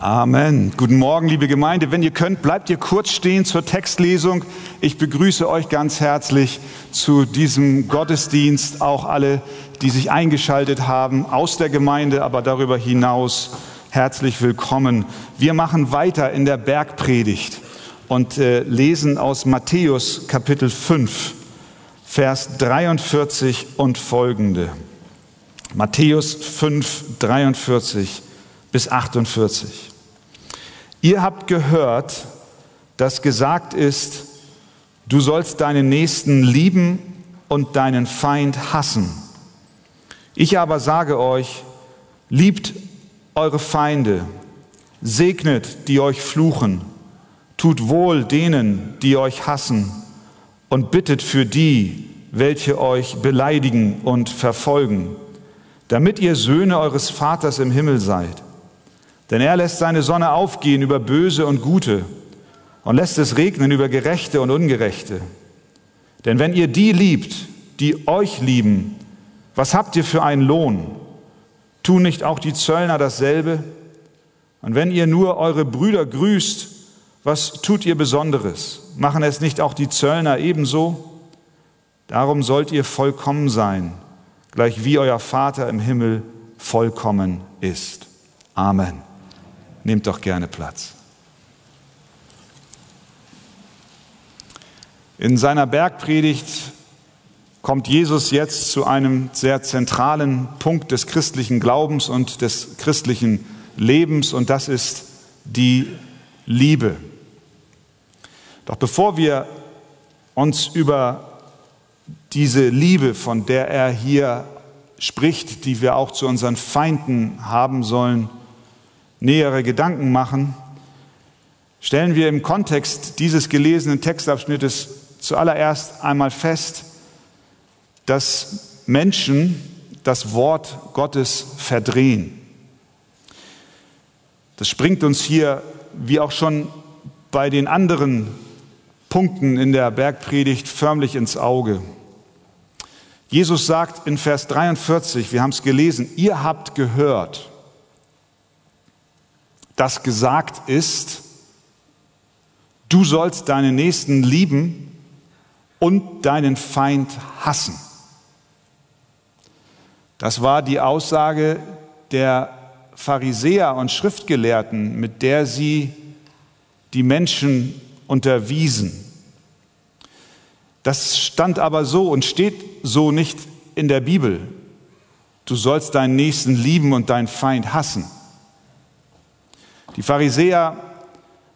Amen. Guten Morgen, liebe Gemeinde. Wenn ihr könnt, bleibt ihr kurz stehen zur Textlesung. Ich begrüße euch ganz herzlich zu diesem Gottesdienst, auch alle, die sich eingeschaltet haben aus der Gemeinde, aber darüber hinaus herzlich willkommen. Wir machen weiter in der Bergpredigt und äh, lesen aus Matthäus Kapitel 5, Vers 43 und folgende. Matthäus 5, 43 bis 48. Ihr habt gehört, dass gesagt ist, du sollst deinen Nächsten lieben und deinen Feind hassen. Ich aber sage euch, liebt eure Feinde, segnet, die euch fluchen, tut wohl denen, die euch hassen und bittet für die, welche euch beleidigen und verfolgen, damit ihr Söhne eures Vaters im Himmel seid. Denn er lässt seine Sonne aufgehen über Böse und Gute und lässt es regnen über Gerechte und Ungerechte. Denn wenn ihr die liebt, die euch lieben, was habt ihr für einen Lohn? Tun nicht auch die Zöllner dasselbe? Und wenn ihr nur eure Brüder grüßt, was tut ihr Besonderes? Machen es nicht auch die Zöllner ebenso? Darum sollt ihr vollkommen sein, gleich wie euer Vater im Himmel vollkommen ist. Amen. Nehmt doch gerne Platz. In seiner Bergpredigt kommt Jesus jetzt zu einem sehr zentralen Punkt des christlichen Glaubens und des christlichen Lebens und das ist die Liebe. Doch bevor wir uns über diese Liebe, von der er hier spricht, die wir auch zu unseren Feinden haben sollen, nähere Gedanken machen, stellen wir im Kontext dieses gelesenen Textabschnittes zuallererst einmal fest, dass Menschen das Wort Gottes verdrehen. Das springt uns hier, wie auch schon bei den anderen Punkten in der Bergpredigt, förmlich ins Auge. Jesus sagt in Vers 43, wir haben es gelesen, ihr habt gehört das gesagt ist, du sollst deinen Nächsten lieben und deinen Feind hassen. Das war die Aussage der Pharisäer und Schriftgelehrten, mit der sie die Menschen unterwiesen. Das stand aber so und steht so nicht in der Bibel. Du sollst deinen Nächsten lieben und deinen Feind hassen. Die Pharisäer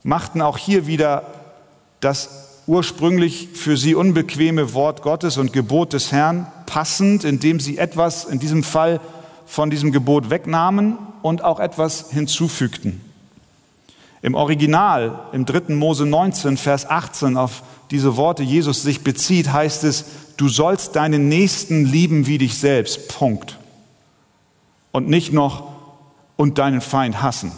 machten auch hier wieder das ursprünglich für sie unbequeme Wort Gottes und Gebot des Herrn passend, indem sie etwas in diesem Fall von diesem Gebot wegnahmen und auch etwas hinzufügten. Im Original, im 3. Mose 19, Vers 18, auf diese Worte Jesus sich bezieht, heißt es, du sollst deinen Nächsten lieben wie dich selbst. Punkt. Und nicht noch und deinen Feind hassen.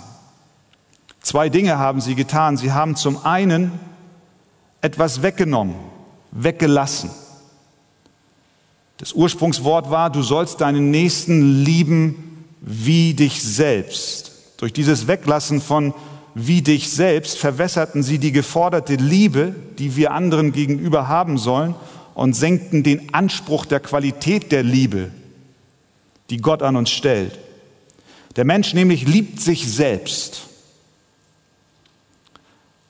Zwei Dinge haben sie getan. Sie haben zum einen etwas weggenommen, weggelassen. Das Ursprungswort war, du sollst deinen Nächsten lieben wie dich selbst. Durch dieses Weglassen von wie dich selbst verwässerten sie die geforderte Liebe, die wir anderen gegenüber haben sollen, und senkten den Anspruch der Qualität der Liebe, die Gott an uns stellt. Der Mensch nämlich liebt sich selbst.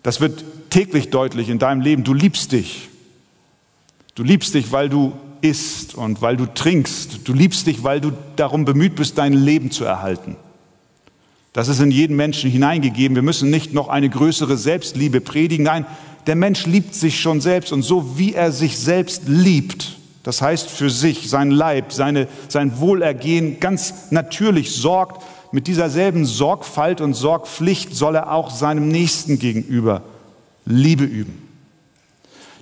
Das wird täglich deutlich in deinem Leben. Du liebst dich. Du liebst dich, weil du isst und weil du trinkst. Du liebst dich, weil du darum bemüht bist, dein Leben zu erhalten. Das ist in jeden Menschen hineingegeben. Wir müssen nicht noch eine größere Selbstliebe predigen. Nein, der Mensch liebt sich schon selbst und so wie er sich selbst liebt, das heißt für sich, sein Leib, seine, sein Wohlergehen ganz natürlich sorgt, mit dieser selben Sorgfalt und Sorgpflicht soll er auch seinem Nächsten gegenüber Liebe üben.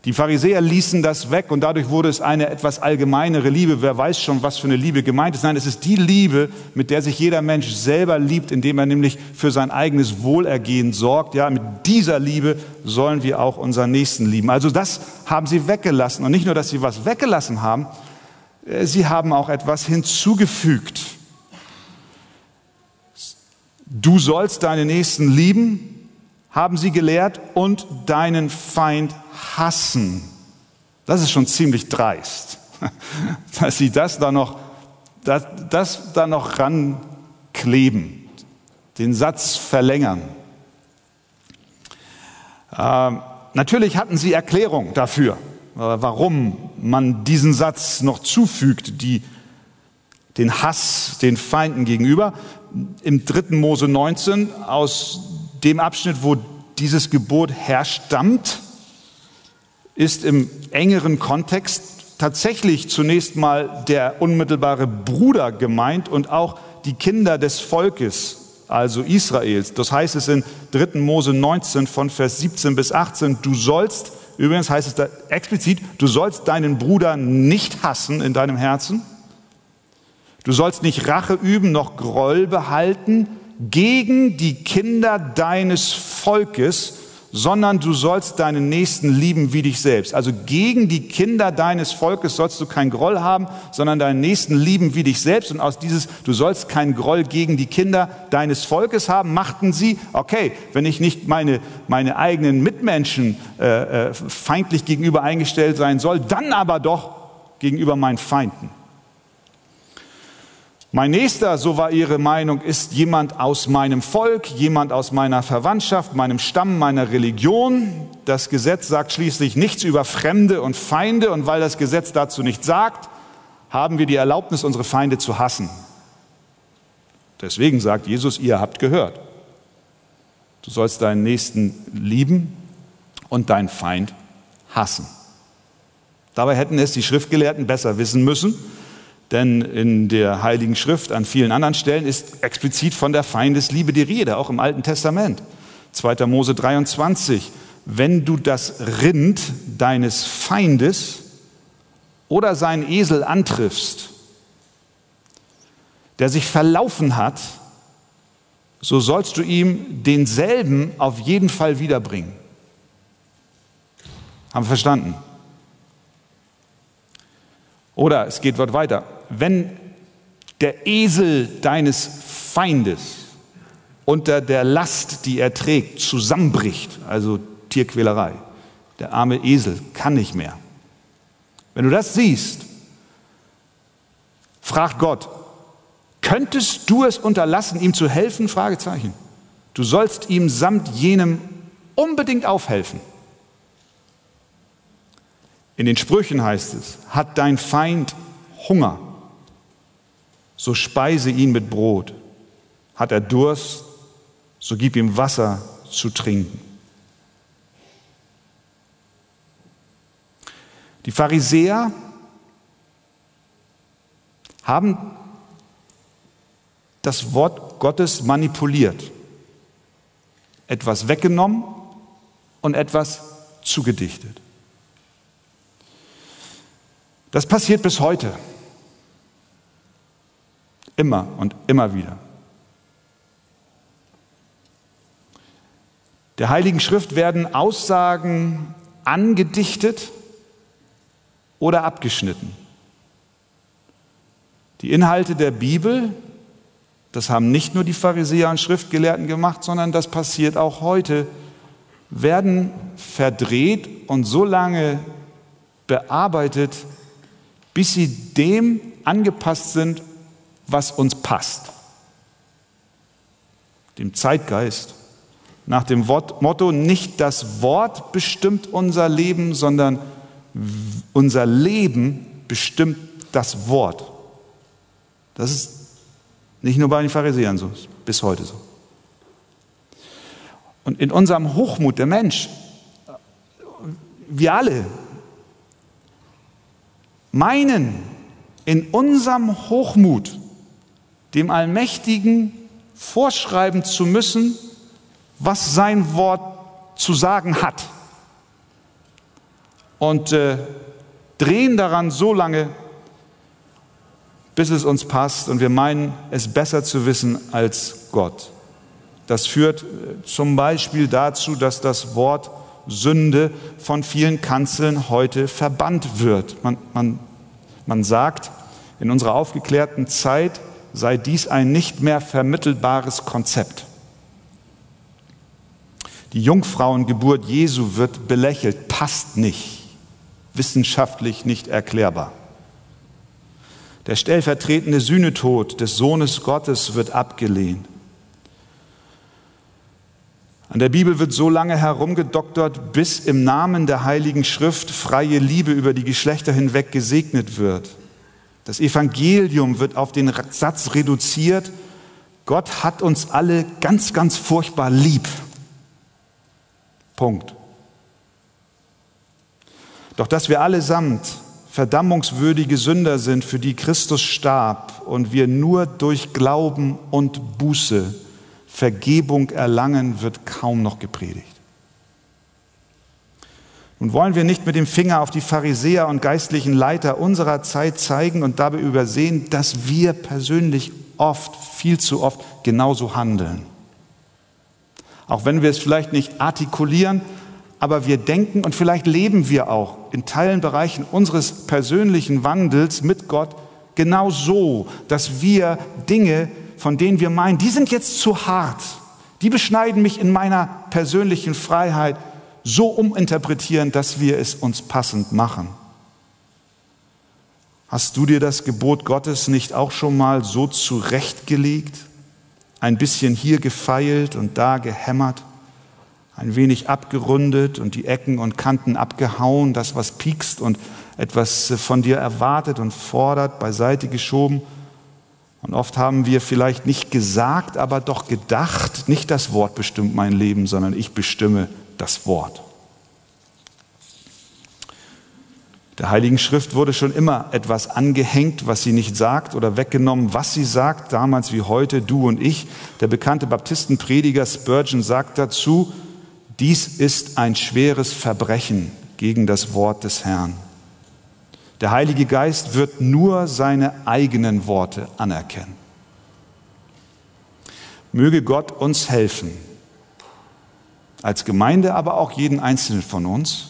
Die Pharisäer ließen das weg und dadurch wurde es eine etwas allgemeinere Liebe. Wer weiß schon, was für eine Liebe gemeint ist. Nein, es ist die Liebe, mit der sich jeder Mensch selber liebt, indem er nämlich für sein eigenes Wohlergehen sorgt. Ja, mit dieser Liebe sollen wir auch unseren Nächsten lieben. Also das haben sie weggelassen. Und nicht nur, dass sie was weggelassen haben, äh, sie haben auch etwas hinzugefügt. Du sollst deine Nächsten lieben, haben sie gelehrt, und deinen Feind hassen. Das ist schon ziemlich dreist, dass sie das da noch, das, das da noch rankleben, den Satz verlängern. Ähm, natürlich hatten sie Erklärung dafür, äh, warum man diesen Satz noch zufügt, die, den Hass den Feinden gegenüber. Im dritten Mose 19, aus dem Abschnitt, wo dieses Gebot herstammt, ist im engeren Kontext tatsächlich zunächst mal der unmittelbare Bruder gemeint und auch die Kinder des Volkes, also Israels. Das heißt es in 3. Mose 19 von Vers 17 bis 18, du sollst, übrigens heißt es da explizit, du sollst deinen Bruder nicht hassen in deinem Herzen. Du sollst nicht Rache üben, noch Groll behalten gegen die Kinder deines Volkes, sondern du sollst deinen Nächsten lieben wie dich selbst. Also gegen die Kinder deines Volkes sollst du kein Groll haben, sondern deinen Nächsten lieben wie dich selbst. Und aus dieses, du sollst kein Groll gegen die Kinder deines Volkes haben, machten sie, okay, wenn ich nicht meine, meine eigenen Mitmenschen äh, äh, feindlich gegenüber eingestellt sein soll, dann aber doch gegenüber meinen Feinden. Mein nächster, so war ihre Meinung, ist jemand aus meinem Volk, jemand aus meiner Verwandtschaft, meinem Stamm, meiner Religion. Das Gesetz sagt schließlich nichts über Fremde und Feinde und weil das Gesetz dazu nichts sagt, haben wir die Erlaubnis, unsere Feinde zu hassen. Deswegen sagt Jesus, ihr habt gehört. Du sollst deinen Nächsten lieben und deinen Feind hassen. Dabei hätten es die Schriftgelehrten besser wissen müssen, denn in der Heiligen Schrift an vielen anderen Stellen ist explizit von der Feindesliebe die Rede, auch im Alten Testament. 2. Mose 23. Wenn du das Rind deines Feindes oder seinen Esel antriffst, der sich verlaufen hat, so sollst du ihm denselben auf jeden Fall wiederbringen. Haben wir verstanden? Oder es geht dort weiter wenn der Esel deines Feindes unter der Last, die er trägt, zusammenbricht, also Tierquälerei, der arme Esel kann nicht mehr. Wenn du das siehst, fragt Gott, könntest du es unterlassen, ihm zu helfen? Fragezeichen. Du sollst ihm samt jenem unbedingt aufhelfen. In den Sprüchen heißt es, hat dein Feind Hunger, so speise ihn mit Brot. Hat er Durst, so gib ihm Wasser zu trinken. Die Pharisäer haben das Wort Gottes manipuliert, etwas weggenommen und etwas zugedichtet. Das passiert bis heute. Immer und immer wieder. Der Heiligen Schrift werden Aussagen angedichtet oder abgeschnitten. Die Inhalte der Bibel, das haben nicht nur die Pharisäer und Schriftgelehrten gemacht, sondern das passiert auch heute, werden verdreht und so lange bearbeitet, bis sie dem angepasst sind, was uns passt. Dem Zeitgeist. Nach dem Wort, Motto, nicht das Wort bestimmt unser Leben, sondern unser Leben bestimmt das Wort. Das ist nicht nur bei den Pharisäern so, bis heute so. Und in unserem Hochmut, der Mensch, wir alle meinen, in unserem Hochmut dem Allmächtigen vorschreiben zu müssen, was sein Wort zu sagen hat. Und äh, drehen daran so lange, bis es uns passt und wir meinen, es besser zu wissen als Gott. Das führt äh, zum Beispiel dazu, dass das Wort Sünde von vielen Kanzeln heute verbannt wird. Man, man, man sagt, in unserer aufgeklärten Zeit sei dies ein nicht mehr vermittelbares Konzept. Die Jungfrauengeburt Jesu wird belächelt, passt nicht, wissenschaftlich nicht erklärbar. Der stellvertretende Sühnetod des Sohnes Gottes wird abgelehnt. An der Bibel wird so lange herumgedoktert, bis im Namen der Heiligen Schrift freie Liebe über die Geschlechter hinweg gesegnet wird. Das Evangelium wird auf den Satz reduziert, Gott hat uns alle ganz, ganz furchtbar lieb. Punkt. Doch dass wir allesamt verdammungswürdige Sünder sind, für die Christus starb und wir nur durch Glauben und Buße Vergebung erlangen, wird kaum noch gepredigt. Nun wollen wir nicht mit dem Finger auf die Pharisäer und geistlichen Leiter unserer Zeit zeigen und dabei übersehen, dass wir persönlich oft, viel zu oft genauso handeln. Auch wenn wir es vielleicht nicht artikulieren, aber wir denken und vielleicht leben wir auch in Teilen Bereichen unseres persönlichen Wandels mit Gott genau so, dass wir Dinge, von denen wir meinen, die sind jetzt zu hart, die beschneiden mich in meiner persönlichen Freiheit, so uminterpretieren, dass wir es uns passend machen. Hast du dir das Gebot Gottes nicht auch schon mal so zurechtgelegt? Ein bisschen hier gefeilt und da gehämmert? ein wenig abgerundet und die Ecken und Kanten abgehauen, das, was piekst und etwas von dir erwartet und fordert, beiseite geschoben. Und oft haben wir vielleicht nicht gesagt, aber doch gedacht, nicht das Wort bestimmt mein Leben, sondern ich bestimme das Wort. Der Heiligen Schrift wurde schon immer etwas angehängt, was sie nicht sagt oder weggenommen, was sie sagt, damals wie heute, du und ich. Der bekannte Baptistenprediger Spurgeon sagt dazu, dies ist ein schweres Verbrechen gegen das Wort des Herrn. Der Heilige Geist wird nur seine eigenen Worte anerkennen. Möge Gott uns helfen, als Gemeinde, aber auch jeden Einzelnen von uns,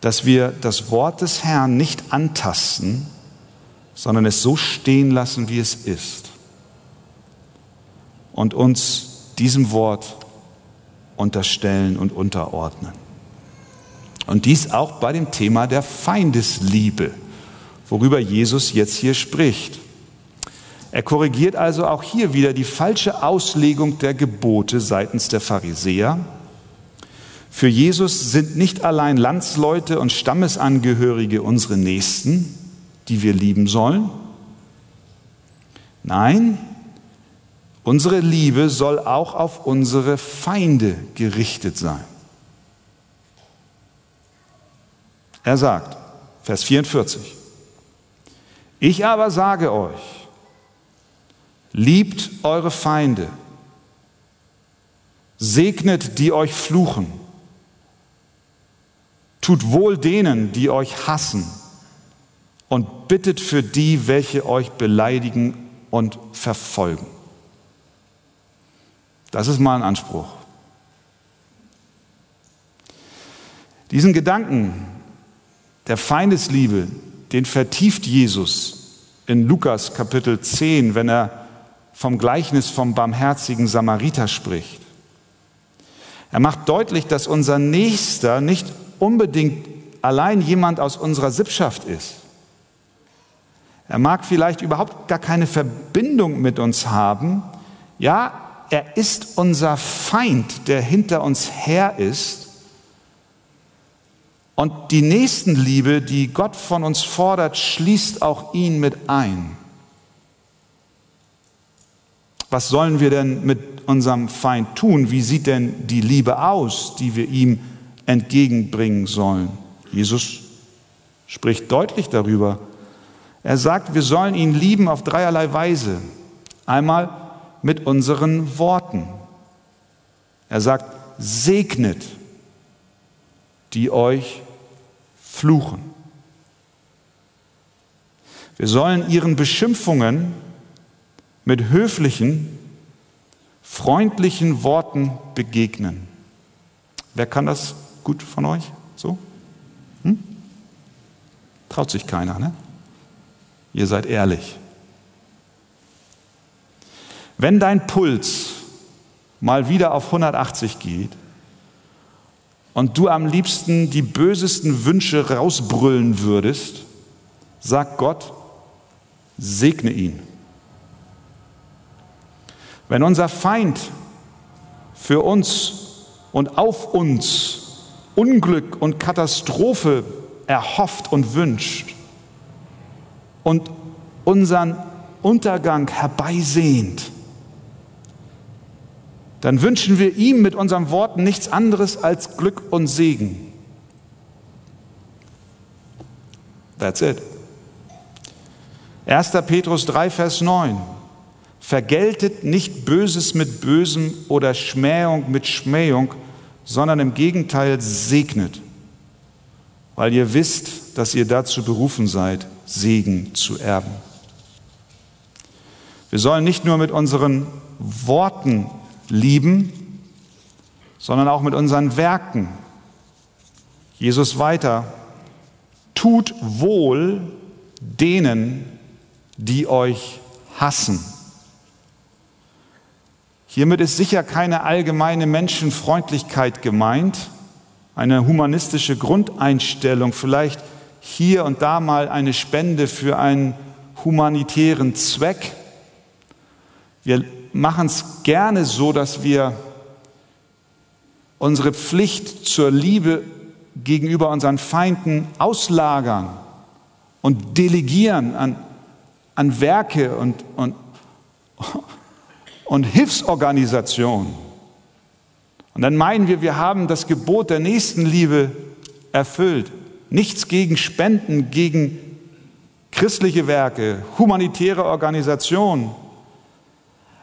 dass wir das Wort des Herrn nicht antasten, sondern es so stehen lassen, wie es ist und uns diesem Wort unterstellen und unterordnen. Und dies auch bei dem Thema der Feindesliebe, worüber Jesus jetzt hier spricht. Er korrigiert also auch hier wieder die falsche Auslegung der Gebote seitens der Pharisäer. Für Jesus sind nicht allein Landsleute und Stammesangehörige unsere Nächsten, die wir lieben sollen. Nein, Unsere Liebe soll auch auf unsere Feinde gerichtet sein. Er sagt, Vers 44, ich aber sage euch, liebt eure Feinde, segnet die euch fluchen, tut wohl denen, die euch hassen und bittet für die, welche euch beleidigen und verfolgen. Das ist mal ein Anspruch. Diesen Gedanken der Feindesliebe, den vertieft Jesus in Lukas Kapitel 10, wenn er vom Gleichnis vom barmherzigen Samariter spricht. Er macht deutlich, dass unser Nächster nicht unbedingt allein jemand aus unserer Sippschaft ist. Er mag vielleicht überhaupt gar keine Verbindung mit uns haben. Ja, er ist unser Feind, der hinter uns her ist. Und die Nächstenliebe, die Gott von uns fordert, schließt auch ihn mit ein. Was sollen wir denn mit unserem Feind tun? Wie sieht denn die Liebe aus, die wir ihm entgegenbringen sollen? Jesus spricht deutlich darüber. Er sagt, wir sollen ihn lieben auf dreierlei Weise. Einmal mit unseren Worten. Er sagt, segnet, die euch fluchen. Wir sollen ihren Beschimpfungen mit höflichen, freundlichen Worten begegnen. Wer kann das gut von euch? So? Hm? Traut sich keiner, ne? Ihr seid ehrlich. Wenn dein Puls mal wieder auf 180 geht und du am liebsten die bösesten Wünsche rausbrüllen würdest, sagt Gott, segne ihn. Wenn unser Feind für uns und auf uns Unglück und Katastrophe erhofft und wünscht und unseren Untergang herbeisehnt, dann wünschen wir ihm mit unseren Worten nichts anderes als Glück und Segen. That's it. 1. Petrus 3, Vers 9. Vergeltet nicht Böses mit Bösem oder Schmähung mit Schmähung, sondern im Gegenteil segnet, weil ihr wisst, dass ihr dazu berufen seid, Segen zu erben. Wir sollen nicht nur mit unseren Worten lieben, sondern auch mit unseren Werken. Jesus weiter, tut wohl denen, die euch hassen. Hiermit ist sicher keine allgemeine Menschenfreundlichkeit gemeint, eine humanistische Grundeinstellung, vielleicht hier und da mal eine Spende für einen humanitären Zweck. Wir machen es gerne so, dass wir unsere Pflicht zur Liebe gegenüber unseren Feinden auslagern und delegieren an, an Werke und, und, und Hilfsorganisationen. Und dann meinen wir, wir haben das Gebot der Nächstenliebe erfüllt. Nichts gegen Spenden, gegen christliche Werke, humanitäre Organisationen.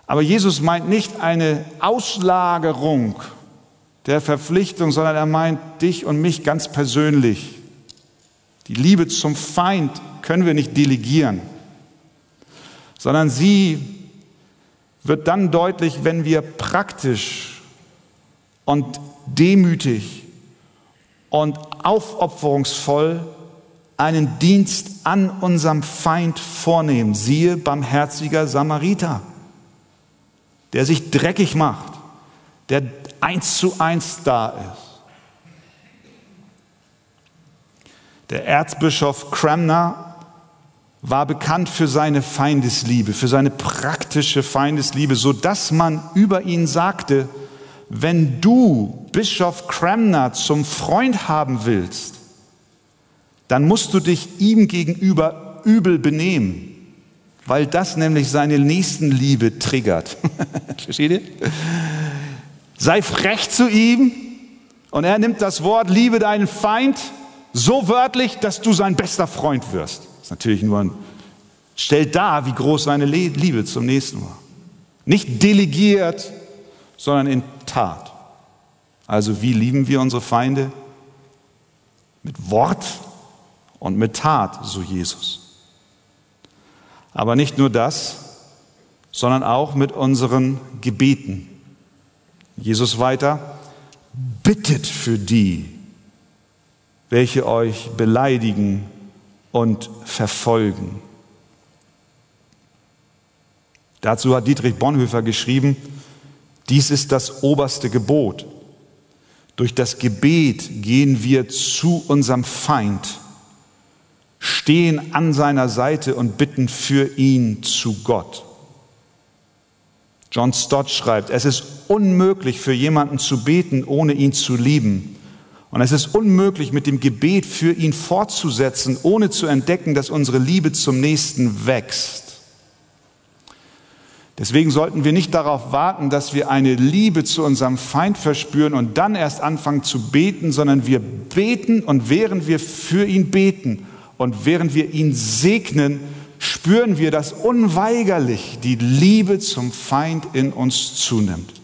Aber Jesus meint nicht eine Auslagerung der Verpflichtung, sondern er meint dich und mich ganz persönlich. Die Liebe zum Feind können wir nicht delegieren, sondern sie wird dann deutlich, wenn wir praktisch und demütig und aufopferungsvoll einen Dienst an unserem Feind vornehmen. Siehe barmherziger Samariter der sich dreckig macht, der eins zu eins da ist. Der Erzbischof Cramner war bekannt für seine Feindesliebe, für seine praktische Feindesliebe, so dass man über ihn sagte, wenn du Bischof Cramner zum Freund haben willst, dann musst du dich ihm gegenüber übel benehmen weil das nämlich seine Nächstenliebe triggert. Versteht ihr? Sei frech zu ihm und er nimmt das Wort Liebe deinen Feind so wörtlich, dass du sein bester Freund wirst. Ist natürlich nur ein, stellt dar, wie groß seine Liebe zum Nächsten war. Nicht delegiert, sondern in Tat. Also wie lieben wir unsere Feinde? Mit Wort und mit Tat, so Jesus. Aber nicht nur das, sondern auch mit unseren Gebeten. Jesus weiter, bittet für die, welche euch beleidigen und verfolgen. Dazu hat Dietrich Bonhoeffer geschrieben, dies ist das oberste Gebot. Durch das Gebet gehen wir zu unserem Feind stehen an seiner Seite und bitten für ihn zu Gott. John Stott schreibt, es ist unmöglich für jemanden zu beten, ohne ihn zu lieben. Und es ist unmöglich, mit dem Gebet für ihn fortzusetzen, ohne zu entdecken, dass unsere Liebe zum Nächsten wächst. Deswegen sollten wir nicht darauf warten, dass wir eine Liebe zu unserem Feind verspüren und dann erst anfangen zu beten, sondern wir beten und während wir für ihn beten und während wir ihn segnen, spüren wir, dass unweigerlich die Liebe zum Feind in uns zunimmt.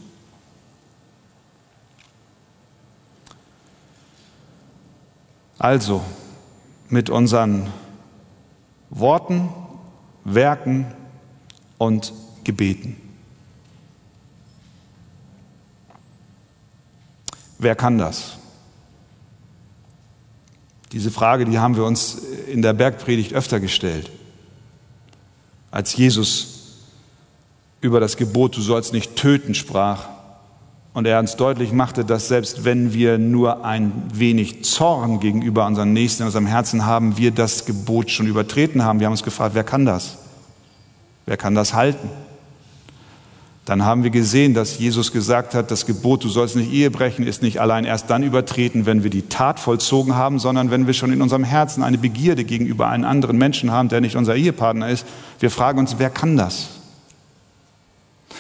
Also mit unseren Worten, Werken und Gebeten. Wer kann das? Diese Frage, die haben wir uns in der Bergpredigt öfter gestellt. Als Jesus über das Gebot, du sollst nicht töten, sprach. Und er uns deutlich machte, dass selbst wenn wir nur ein wenig Zorn gegenüber unseren Nächsten in unserem Herzen haben, wir das Gebot schon übertreten haben. Wir haben uns gefragt, wer kann das? Wer kann das halten? Dann haben wir gesehen, dass Jesus gesagt hat, das Gebot, du sollst nicht Ehe brechen, ist nicht allein erst dann übertreten, wenn wir die Tat vollzogen haben, sondern wenn wir schon in unserem Herzen eine Begierde gegenüber einem anderen Menschen haben, der nicht unser Ehepartner ist. Wir fragen uns, wer kann das?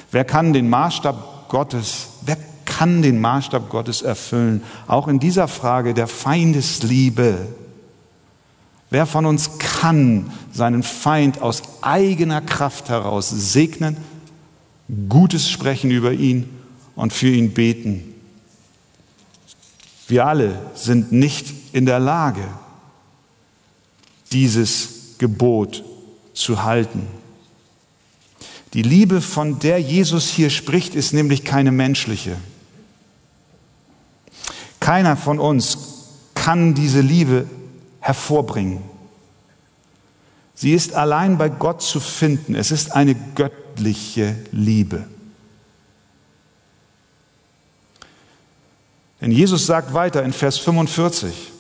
Wer kann den Maßstab Gottes, wer kann den Maßstab Gottes erfüllen? Auch in dieser Frage der Feindesliebe. Wer von uns kann seinen Feind aus eigener Kraft heraus segnen Gutes sprechen über ihn und für ihn beten. Wir alle sind nicht in der Lage, dieses Gebot zu halten. Die Liebe, von der Jesus hier spricht, ist nämlich keine menschliche. Keiner von uns kann diese Liebe hervorbringen. Sie ist allein bei Gott zu finden. Es ist eine göttliche Liebe. Denn Jesus sagt weiter in Vers 45,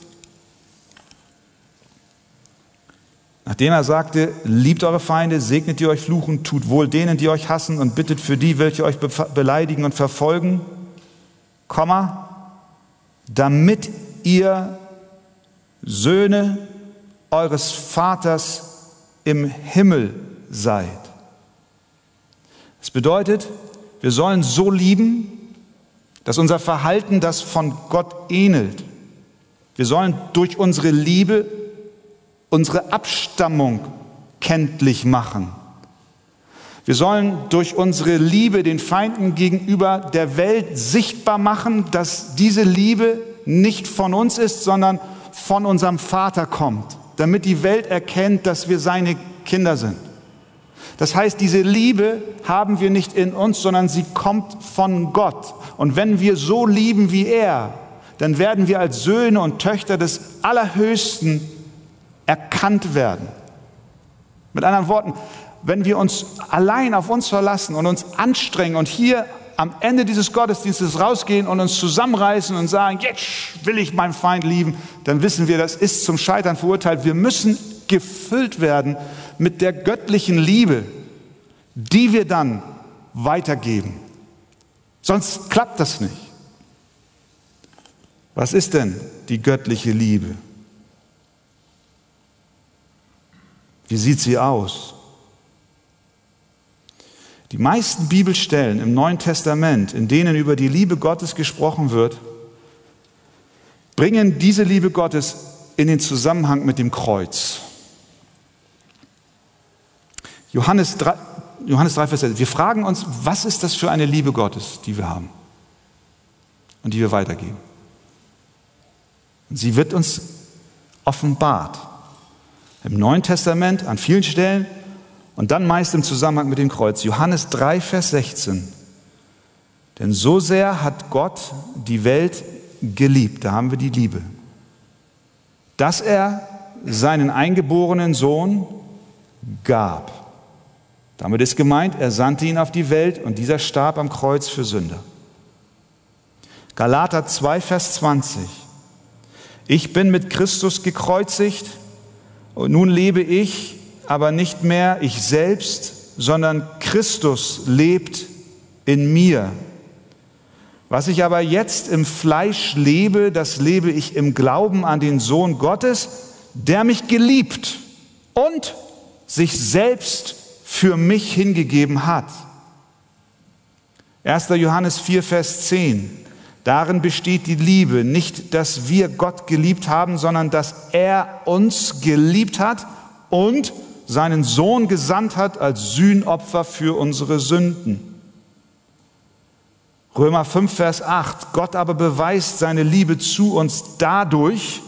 nachdem er sagte, liebt eure Feinde, segnet die euch fluchen, tut wohl denen, die euch hassen und bittet für die, welche euch beleidigen und verfolgen, Komma, damit ihr Söhne eures Vaters im Himmel seid. Das bedeutet, wir sollen so lieben, dass unser Verhalten das von Gott ähnelt. Wir sollen durch unsere Liebe unsere Abstammung kenntlich machen. Wir sollen durch unsere Liebe den Feinden gegenüber der Welt sichtbar machen, dass diese Liebe nicht von uns ist, sondern von unserem Vater kommt, damit die Welt erkennt, dass wir seine Kinder sind. Das heißt, diese Liebe haben wir nicht in uns, sondern sie kommt von Gott. Und wenn wir so lieben wie er, dann werden wir als Söhne und Töchter des Allerhöchsten erkannt werden. Mit anderen Worten, wenn wir uns allein auf uns verlassen und uns anstrengen und hier am Ende dieses Gottesdienstes rausgehen und uns zusammenreißen und sagen, jetzt will ich meinen Feind lieben, dann wissen wir, das ist zum Scheitern verurteilt. Wir müssen gefüllt werden mit der göttlichen Liebe, die wir dann weitergeben. Sonst klappt das nicht. Was ist denn die göttliche Liebe? Wie sieht sie aus? Die meisten Bibelstellen im Neuen Testament, in denen über die Liebe Gottes gesprochen wird, bringen diese Liebe Gottes in den Zusammenhang mit dem Kreuz. Johannes 3, Johannes 3, Vers 6. Wir fragen uns, was ist das für eine Liebe Gottes, die wir haben und die wir weitergeben? Und sie wird uns offenbart. Im Neuen Testament an vielen Stellen und dann meist im Zusammenhang mit dem Kreuz. Johannes 3, Vers 16. Denn so sehr hat Gott die Welt geliebt, da haben wir die Liebe, dass er seinen eingeborenen Sohn gab damit ist gemeint, er sandte ihn auf die Welt und dieser starb am Kreuz für Sünder. Galater 2, Vers 20. Ich bin mit Christus gekreuzigt und nun lebe ich, aber nicht mehr ich selbst, sondern Christus lebt in mir. Was ich aber jetzt im Fleisch lebe, das lebe ich im Glauben an den Sohn Gottes, der mich geliebt und sich selbst für mich hingegeben hat. 1. Johannes 4, Vers 10. Darin besteht die Liebe, nicht, dass wir Gott geliebt haben, sondern dass er uns geliebt hat und seinen Sohn gesandt hat als Sühnopfer für unsere Sünden. Römer 5, Vers 8. Gott aber beweist seine Liebe zu uns dadurch,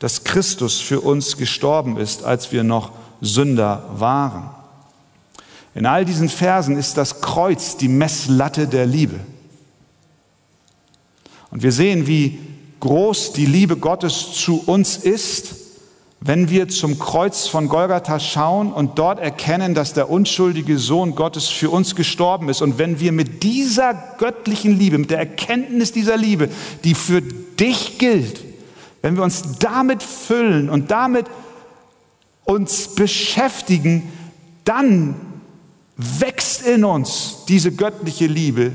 dass Christus für uns gestorben ist, als wir noch Sünder waren. In all diesen Versen ist das Kreuz die Messlatte der Liebe. Und wir sehen, wie groß die Liebe Gottes zu uns ist, wenn wir zum Kreuz von Golgatha schauen und dort erkennen, dass der unschuldige Sohn Gottes für uns gestorben ist. Und wenn wir mit dieser göttlichen Liebe, mit der Erkenntnis dieser Liebe, die für dich gilt, wenn wir uns damit füllen und damit uns beschäftigen, dann wächst in uns diese göttliche Liebe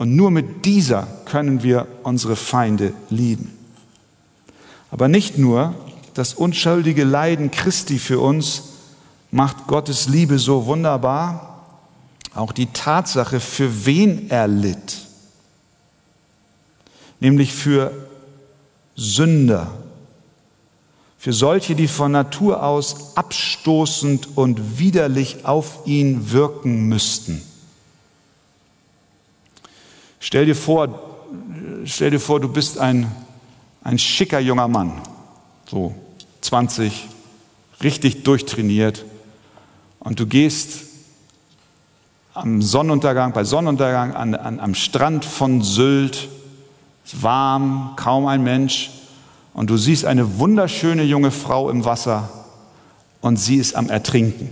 und nur mit dieser können wir unsere Feinde lieben. Aber nicht nur das unschuldige Leiden Christi für uns macht Gottes Liebe so wunderbar, auch die Tatsache, für wen er litt, nämlich für Sünder, für solche, die von Natur aus abstoßend und widerlich auf ihn wirken müssten. Stell dir vor, stell dir vor, du bist ein, ein schicker junger Mann, so 20, richtig durchtrainiert. Und du gehst am Sonnenuntergang, bei Sonnenuntergang an, an, am Strand von Sylt, ist warm, kaum ein Mensch. Und du siehst eine wunderschöne junge Frau im Wasser. Und sie ist am Ertrinken.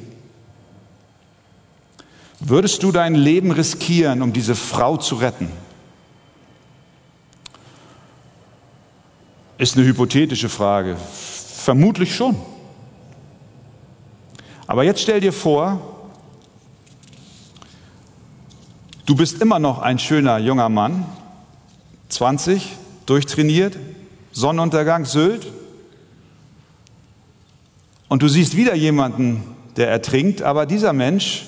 Würdest du dein Leben riskieren, um diese Frau zu retten? Ist eine hypothetische Frage. Vermutlich schon. Aber jetzt stell dir vor, du bist immer noch ein schöner junger Mann, 20, durchtrainiert, Sonnenuntergang, Sylt, und du siehst wieder jemanden, der ertrinkt, aber dieser Mensch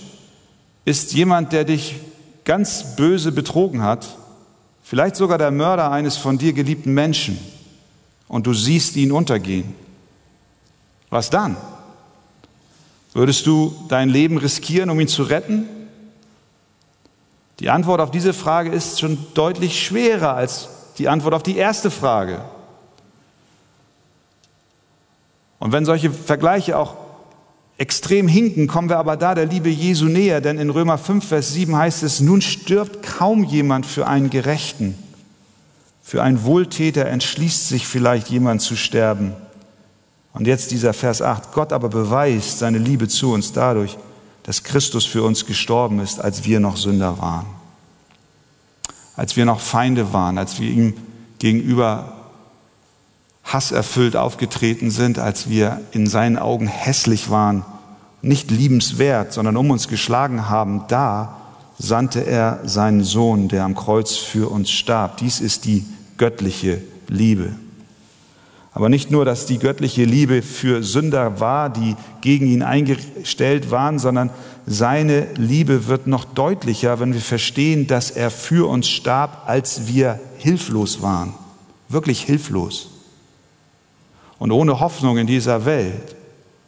ist jemand, der dich ganz böse betrogen hat, vielleicht sogar der Mörder eines von dir geliebten Menschen, und du siehst ihn untergehen. Was dann? Würdest du dein Leben riskieren, um ihn zu retten? Die Antwort auf diese Frage ist schon deutlich schwerer als die Antwort auf die erste Frage. Und wenn solche Vergleiche auch extrem hinken, kommen wir aber da der Liebe Jesu näher, denn in Römer 5, Vers 7 heißt es, nun stirbt kaum jemand für einen Gerechten. Für einen Wohltäter entschließt sich vielleicht jemand zu sterben. Und jetzt dieser Vers 8, Gott aber beweist seine Liebe zu uns dadurch, dass Christus für uns gestorben ist, als wir noch Sünder waren. Als wir noch Feinde waren, als wir ihm gegenüber hasserfüllt aufgetreten sind, als wir in seinen Augen hässlich waren, nicht liebenswert, sondern um uns geschlagen haben, da sandte er seinen Sohn, der am Kreuz für uns starb. Dies ist die göttliche Liebe. Aber nicht nur, dass die göttliche Liebe für Sünder war, die gegen ihn eingestellt waren, sondern seine Liebe wird noch deutlicher, wenn wir verstehen, dass er für uns starb, als wir hilflos waren. Wirklich hilflos und ohne Hoffnung in dieser Welt.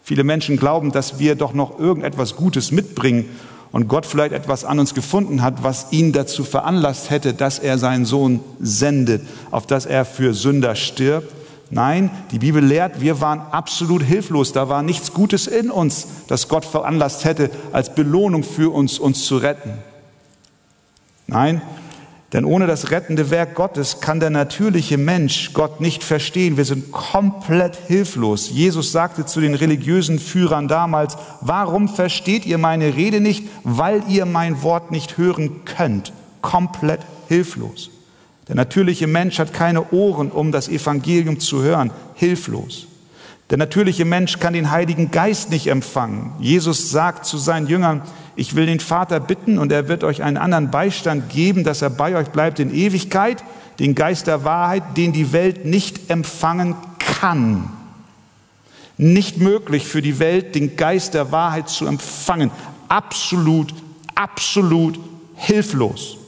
Viele Menschen glauben, dass wir doch noch irgendetwas Gutes mitbringen und Gott vielleicht etwas an uns gefunden hat, was ihn dazu veranlasst hätte, dass er seinen Sohn sendet, auf dass er für Sünder stirbt. Nein, die Bibel lehrt, wir waren absolut hilflos. Da war nichts Gutes in uns, das Gott veranlasst hätte, als Belohnung für uns, uns zu retten. Nein, denn ohne das rettende Werk Gottes kann der natürliche Mensch Gott nicht verstehen. Wir sind komplett hilflos. Jesus sagte zu den religiösen Führern damals, warum versteht ihr meine Rede nicht? Weil ihr mein Wort nicht hören könnt. Komplett hilflos. Der natürliche Mensch hat keine Ohren, um das Evangelium zu hören. Hilflos. Der natürliche Mensch kann den Heiligen Geist nicht empfangen. Jesus sagt zu seinen Jüngern, ich will den Vater bitten und er wird euch einen anderen Beistand geben, dass er bei euch bleibt in Ewigkeit, den Geist der Wahrheit, den die Welt nicht empfangen kann. Nicht möglich für die Welt, den Geist der Wahrheit zu empfangen. Absolut, absolut hilflos.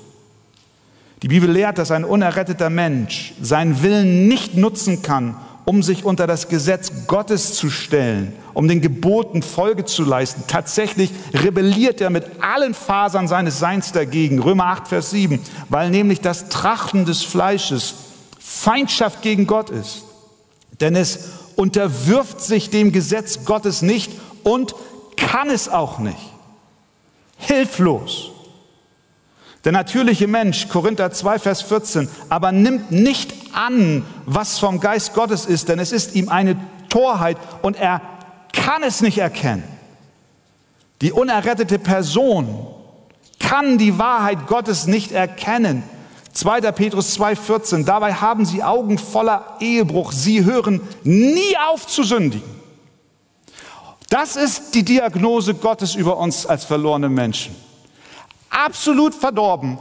Die Bibel lehrt, dass ein unerretteter Mensch seinen Willen nicht nutzen kann, um sich unter das Gesetz Gottes zu stellen, um den Geboten Folge zu leisten. Tatsächlich rebelliert er mit allen Fasern seines Seins dagegen. Römer 8, Vers 7, weil nämlich das Trachten des Fleisches Feindschaft gegen Gott ist. Denn es unterwirft sich dem Gesetz Gottes nicht und kann es auch nicht. Hilflos. Der natürliche Mensch, Korinther 2, Vers 14, aber nimmt nicht an, was vom Geist Gottes ist, denn es ist ihm eine Torheit und er kann es nicht erkennen. Die unerrettete Person kann die Wahrheit Gottes nicht erkennen. 2. Petrus 2,14. Dabei haben sie Augen voller Ehebruch. Sie hören nie auf zu sündigen. Das ist die Diagnose Gottes über uns als verlorene Menschen. Absolut verdorben,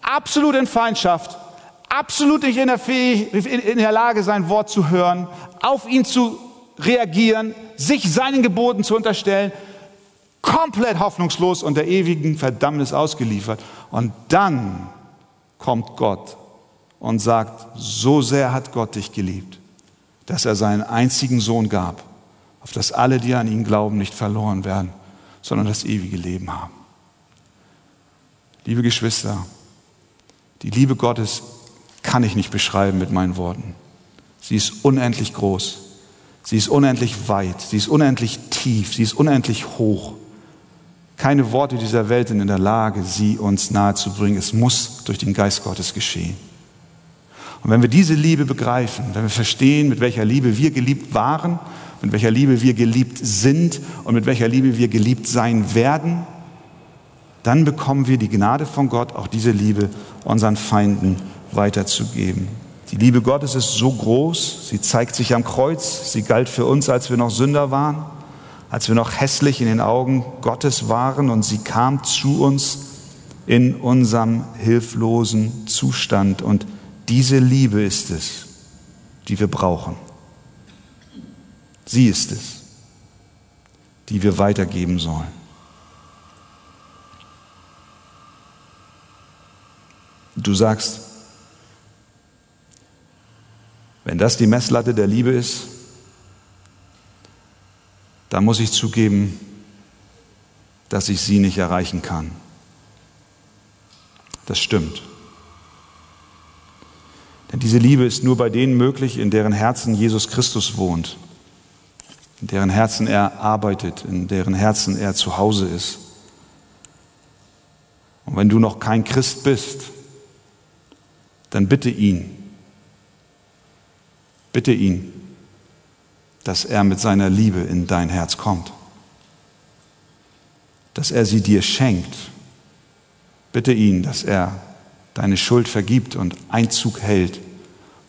absolut in Feindschaft, absolut nicht in der, Fähig in der Lage, sein Wort zu hören, auf ihn zu reagieren, sich seinen Geboten zu unterstellen, komplett hoffnungslos und der ewigen Verdammnis ausgeliefert. Und dann kommt Gott und sagt, so sehr hat Gott dich geliebt, dass er seinen einzigen Sohn gab, auf dass alle, die an ihn glauben, nicht verloren werden, sondern das ewige Leben haben. Liebe Geschwister, die Liebe Gottes kann ich nicht beschreiben mit meinen Worten. Sie ist unendlich groß, sie ist unendlich weit, sie ist unendlich tief, sie ist unendlich hoch. Keine Worte dieser Welt sind in der Lage, sie uns nahezubringen. Es muss durch den Geist Gottes geschehen. Und wenn wir diese Liebe begreifen, wenn wir verstehen, mit welcher Liebe wir geliebt waren, mit welcher Liebe wir geliebt sind und mit welcher Liebe wir geliebt sein werden, dann bekommen wir die Gnade von Gott, auch diese Liebe unseren Feinden weiterzugeben. Die Liebe Gottes ist so groß, sie zeigt sich am Kreuz, sie galt für uns, als wir noch Sünder waren als wir noch hässlich in den Augen Gottes waren und sie kam zu uns in unserem hilflosen Zustand. Und diese Liebe ist es, die wir brauchen. Sie ist es, die wir weitergeben sollen. Du sagst, wenn das die Messlatte der Liebe ist, da muss ich zugeben, dass ich sie nicht erreichen kann. Das stimmt. Denn diese Liebe ist nur bei denen möglich, in deren Herzen Jesus Christus wohnt, in deren Herzen er arbeitet, in deren Herzen er zu Hause ist. Und wenn du noch kein Christ bist, dann bitte ihn, bitte ihn, dass er mit seiner Liebe in dein Herz kommt, dass er sie dir schenkt. Bitte ihn, dass er deine Schuld vergibt und Einzug hält.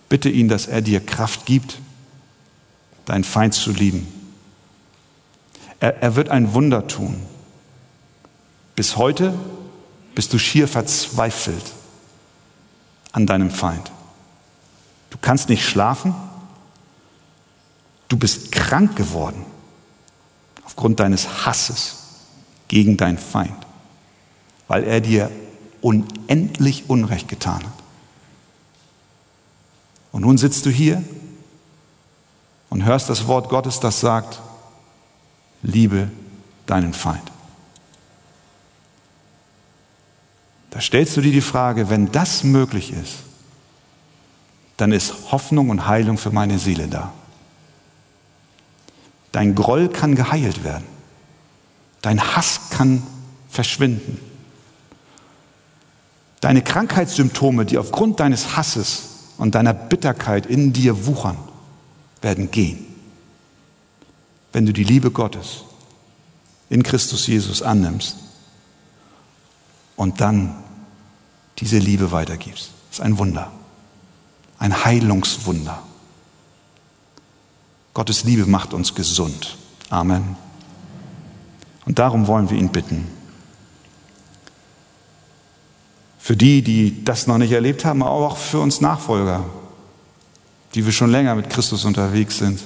Bitte ihn, dass er dir Kraft gibt, deinen Feind zu lieben. Er, er wird ein Wunder tun. Bis heute bist du schier verzweifelt an deinem Feind. Du kannst nicht schlafen, Du bist krank geworden aufgrund deines Hasses gegen deinen Feind, weil er dir unendlich Unrecht getan hat. Und nun sitzt du hier und hörst das Wort Gottes, das sagt, liebe deinen Feind. Da stellst du dir die Frage, wenn das möglich ist, dann ist Hoffnung und Heilung für meine Seele da. Dein Groll kann geheilt werden. Dein Hass kann verschwinden. Deine Krankheitssymptome, die aufgrund deines Hasses und deiner Bitterkeit in dir wuchern, werden gehen. Wenn du die Liebe Gottes in Christus Jesus annimmst und dann diese Liebe weitergibst. Das ist ein Wunder, ein Heilungswunder. Gottes Liebe macht uns gesund. Amen. Und darum wollen wir ihn bitten. Für die, die das noch nicht erlebt haben, aber auch für uns Nachfolger, die wir schon länger mit Christus unterwegs sind,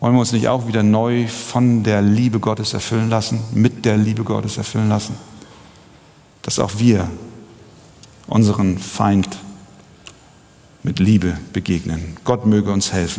wollen wir uns nicht auch wieder neu von der Liebe Gottes erfüllen lassen, mit der Liebe Gottes erfüllen lassen, dass auch wir unseren Feind mit Liebe begegnen. Gott möge uns helfen.